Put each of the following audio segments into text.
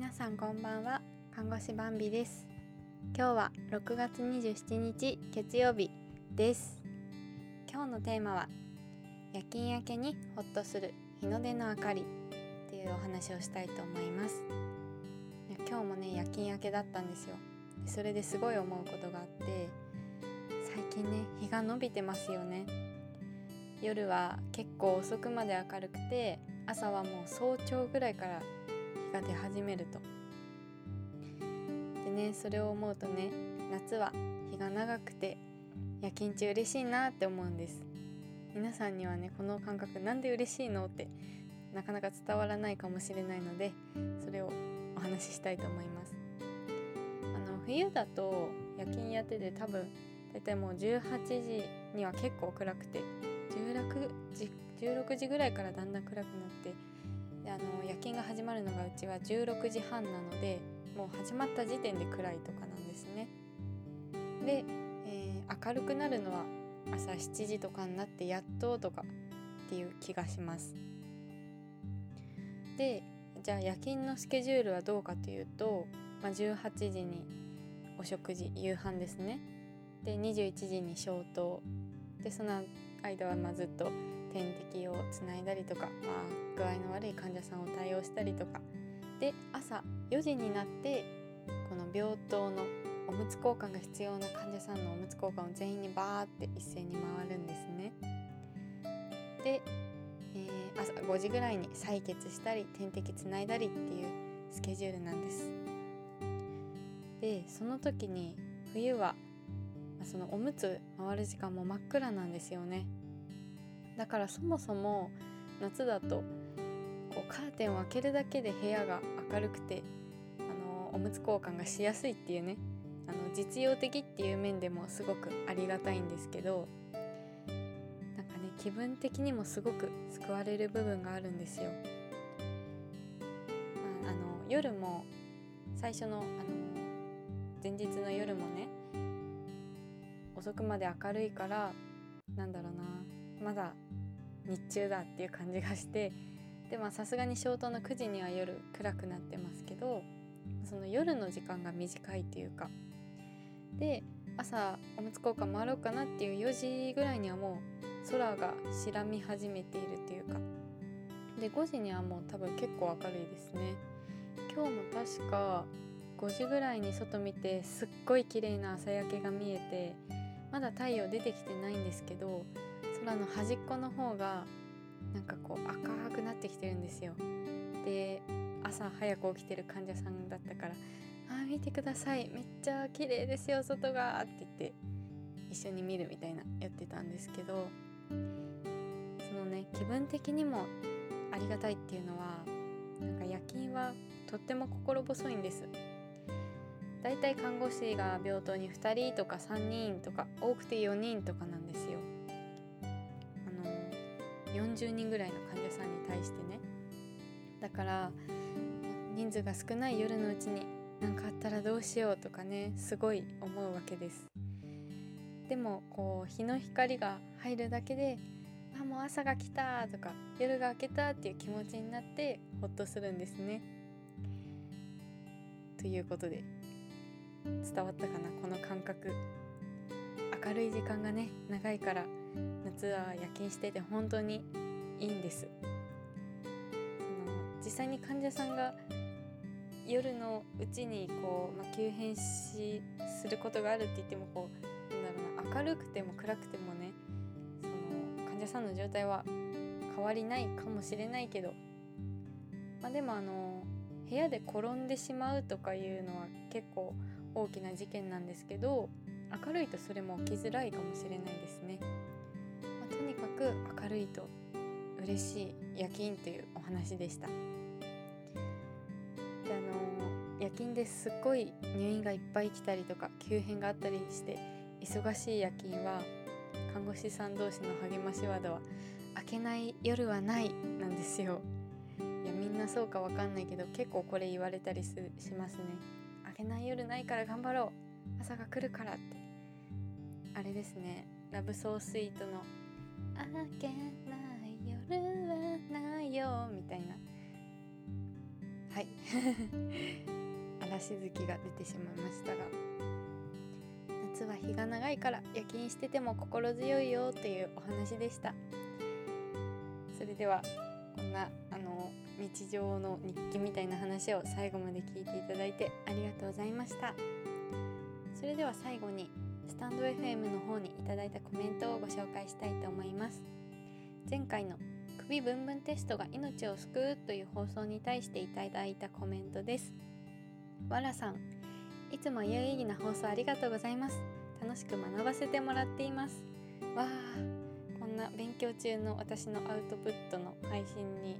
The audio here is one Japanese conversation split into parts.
皆さんこんばんは。看護師バンビです。今日は6月27日月曜日です。今日のテーマは夜勤明けにホッとする日の出の明かりっていうお話をしたいと思います。今日もね夜勤明けだったんですよ。それですごい思うことがあって最近ね日が伸びてますよね。夜は結構遅くまで明るくて朝はもう早朝ぐらいからが出始めると。でねそれを思うとね夏は日が長くて夜勤中嬉しいなって思うんです。皆さんにはねこの感覚なんで嬉しいのってなかなか伝わらないかもしれないのでそれをお話ししたいと思います。あの冬だと夜勤やってて多分大体もう18時には結構暗くて16時 ,16 時ぐらいからだんだん暗くなってであの夜勤が始まるのがうちは16時半なのでもう始まった時点で暗いとかなんですね。で、えー、明るくなるのは朝7時とかになってやっととかっていう気がします。でじゃあ夜勤のスケジュールはどうかというと、まあ、18時にお食事夕飯ですねで21時に消灯でその間はまずっと点滴をつないだりとか、まあ、具合の悪い患者さんを対応したりとかで朝4時になってこの病棟のおむつ交換が必要な患者さんのおむつ交換を全員にバーって一斉に回るんですね。で、えー、朝5時ぐらいに採血したり点滴つないだりっていうスケジュールなんです。でその時に冬はそのおむつ回る時間も真っ暗なんですよねだからそもそも夏だとこうカーテンを開けるだけで部屋が明るくてあのおむつ交換がしやすいっていうねあの実用的っていう面でもすごくありがたいんですけどなんかね気分的にもすごく救われる部分があるんですよ。あの夜も最初のあの前日の夜もね遅くまで明るいからなんだろうなまだ日中だっていう感じがしてでまあさすがに消灯の9時には夜暗くなってますけどその夜の時間が短いっていうかで朝おむつ交換回ろうかなっていう4時ぐらいにはもう空が白み始めているっていうかで5時にはもう多分結構明るいですね。今日も確か5時ぐらいに外見てすっごい綺麗な朝焼けが見えてまだ太陽出てきてないんですけど空の端っこの方がなんかこう赤くなってきてるんですよ。で朝早く起きてる患者さんだったから「あ見てください。めっちゃ綺麗ですよ外が」って言って一緒に見るみたいなやってたんですけどそのね気分的にもありがたいっていうのはなんか夜勤はとっても心細いんです。だいたい看護師が病棟に2人とか3人とか多くて4人とかなんですよ。あの40人ぐらいの患者さんに対してねだから人数が少ない夜のうちに何かあったらどうしようとかねすごい思うわけです。でもこう日の光が入るだけであもう朝が来たとか夜が明けたっていう気持ちになってほっとするんですね。ということで伝わったかなこの感覚。明るい時間がね長いから夏は夜勤してて本当にいいんです。その実際に患者さんが夜のうちにこう、まあ、急変しすることがあるって言ってもこうなんだろうな明るくても暗くてもねその患者さんの状態は変わりないかもしれないけど、まあ、でもあの部屋で転んでしまうとかいうのは結構大きな事件なんですけど明るいとそれも起きづらいかもしれないですね、まあ、とにかく明るいと嬉しい夜勤というお話でした。であの夜勤ですっごい入院がいっぱい来たりとか急変があったりして忙しい夜勤は看護師さん同士の励ましワードは「明けない夜はない」なんですよ。いやみんなそうかわかんないけど結構これ言われたりしますね。けない夜ないから頑張ろう。朝が来るからって。あれですね。ラブソースイートの「あけない夜はないよ」みたいな。はい。嵐月が出てしまいましたが。夏は日が長いから夜勤してても心強いよというお話でした。それではこんなの日常の日記みたいな話を最後まで聞いていただいてありがとうございました。それでは最後にスタンド FM の方にいただいたコメントをご紹介したいと思います。前回の首ブンブンテストが命を救うという放送に対していただいたコメントです。わらさんいつも有意義な放送ありがとうございます。楽しく学ばせてもらっています。わあこんな勉強中の私のアウトプットの配信に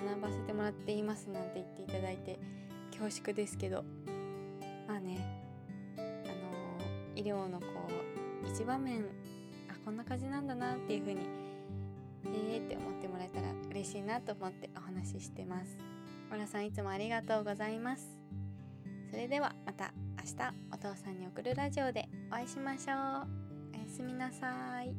学ばせてもらっていますなんて言っていただいて恐縮ですけどまあねあのー、医療のこう一場面あこんな感じなんだなっていう風にえーって思ってもらえたら嬉しいなと思ってお話ししてます。オラさんいつもありがとうございます。それではまた明日お父さんに送るラジオでお会いしましょう。おやすみなさい。